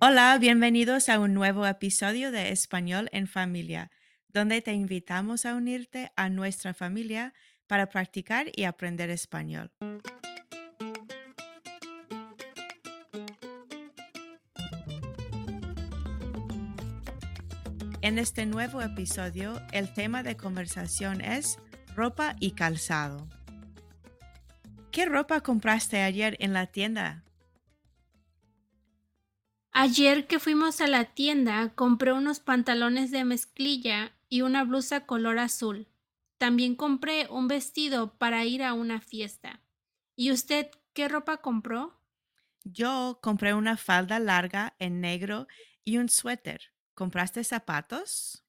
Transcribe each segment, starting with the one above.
Hola, bienvenidos a un nuevo episodio de Español en Familia, donde te invitamos a unirte a nuestra familia para practicar y aprender español. En este nuevo episodio, el tema de conversación es ropa y calzado. ¿Qué ropa compraste ayer en la tienda? Ayer que fuimos a la tienda compré unos pantalones de mezclilla y una blusa color azul. También compré un vestido para ir a una fiesta. ¿Y usted qué ropa compró? Yo compré una falda larga en negro y un suéter. ¿Compraste zapatos?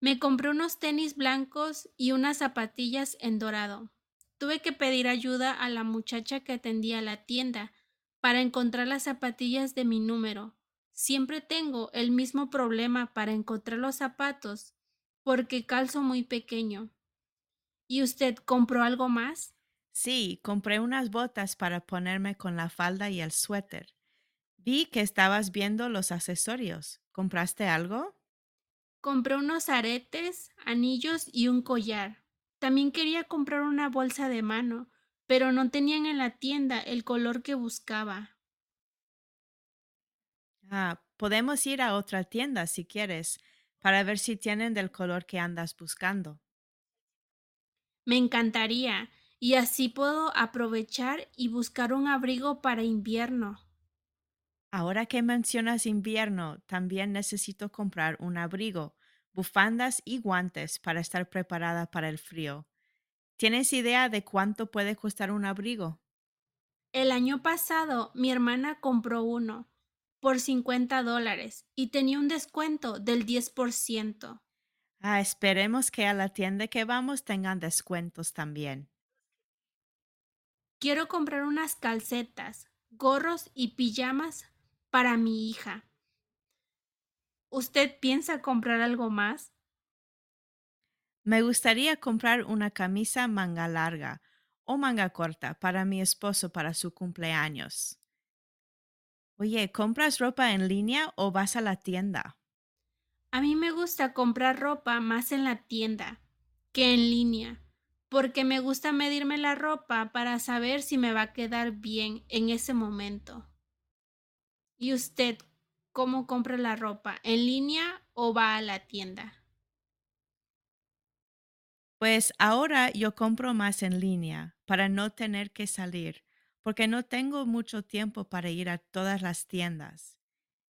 Me compré unos tenis blancos y unas zapatillas en dorado. Tuve que pedir ayuda a la muchacha que atendía la tienda para encontrar las zapatillas de mi número. Siempre tengo el mismo problema para encontrar los zapatos porque calzo muy pequeño. ¿Y usted compró algo más? Sí, compré unas botas para ponerme con la falda y el suéter. Vi que estabas viendo los accesorios. ¿Compraste algo? Compré unos aretes, anillos y un collar. También quería comprar una bolsa de mano, pero no tenían en la tienda el color que buscaba. Ah, podemos ir a otra tienda si quieres, para ver si tienen del color que andas buscando. Me encantaría, y así puedo aprovechar y buscar un abrigo para invierno. Ahora que mencionas invierno, también necesito comprar un abrigo, bufandas y guantes para estar preparada para el frío. ¿Tienes idea de cuánto puede costar un abrigo? El año pasado mi hermana compró uno por 50 dólares y tenía un descuento del 10%. Ah, esperemos que a la tienda que vamos tengan descuentos también. Quiero comprar unas calcetas, gorros y pijamas para mi hija. ¿Usted piensa comprar algo más? Me gustaría comprar una camisa manga larga o manga corta para mi esposo para su cumpleaños. Oye, ¿compras ropa en línea o vas a la tienda? A mí me gusta comprar ropa más en la tienda que en línea, porque me gusta medirme la ropa para saber si me va a quedar bien en ese momento. ¿Y usted cómo compra la ropa? ¿En línea o va a la tienda? Pues ahora yo compro más en línea para no tener que salir, porque no tengo mucho tiempo para ir a todas las tiendas.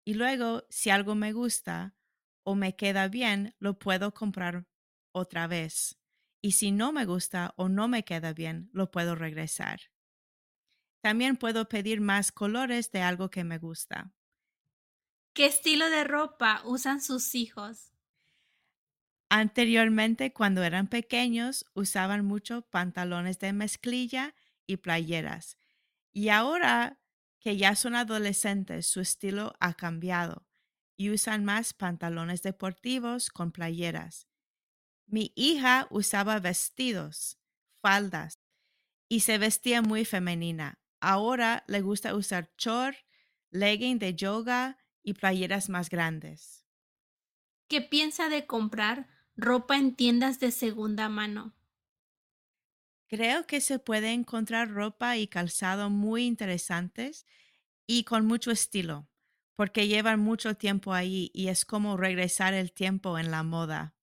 Y luego, si algo me gusta o me queda bien, lo puedo comprar otra vez. Y si no me gusta o no me queda bien, lo puedo regresar. También puedo pedir más colores de algo que me gusta. ¿Qué estilo de ropa usan sus hijos? Anteriormente, cuando eran pequeños, usaban mucho pantalones de mezclilla y playeras. Y ahora que ya son adolescentes, su estilo ha cambiado y usan más pantalones deportivos con playeras. Mi hija usaba vestidos, faldas y se vestía muy femenina. Ahora le gusta usar short, legging de yoga y playeras más grandes. ¿Qué piensa de comprar ropa en tiendas de segunda mano? Creo que se puede encontrar ropa y calzado muy interesantes y con mucho estilo, porque llevan mucho tiempo ahí y es como regresar el tiempo en la moda.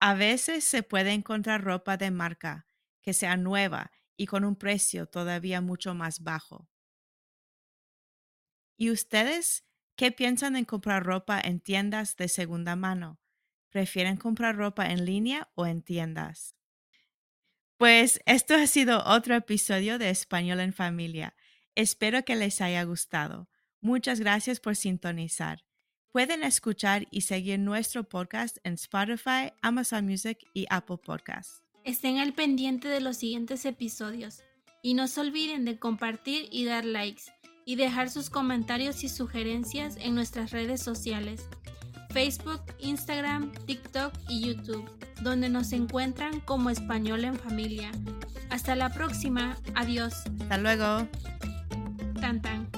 A veces se puede encontrar ropa de marca que sea nueva y con un precio todavía mucho más bajo. ¿Y ustedes qué piensan en comprar ropa en tiendas de segunda mano? ¿Prefieren comprar ropa en línea o en tiendas? Pues esto ha sido otro episodio de Español en Familia. Espero que les haya gustado. Muchas gracias por sintonizar. Pueden escuchar y seguir nuestro podcast en Spotify, Amazon Music y Apple Podcasts. Estén al pendiente de los siguientes episodios y no se olviden de compartir y dar likes y dejar sus comentarios y sugerencias en nuestras redes sociales. Facebook, Instagram, TikTok y YouTube, donde nos encuentran como Español en Familia. Hasta la próxima. Adiós. Hasta luego. encantan.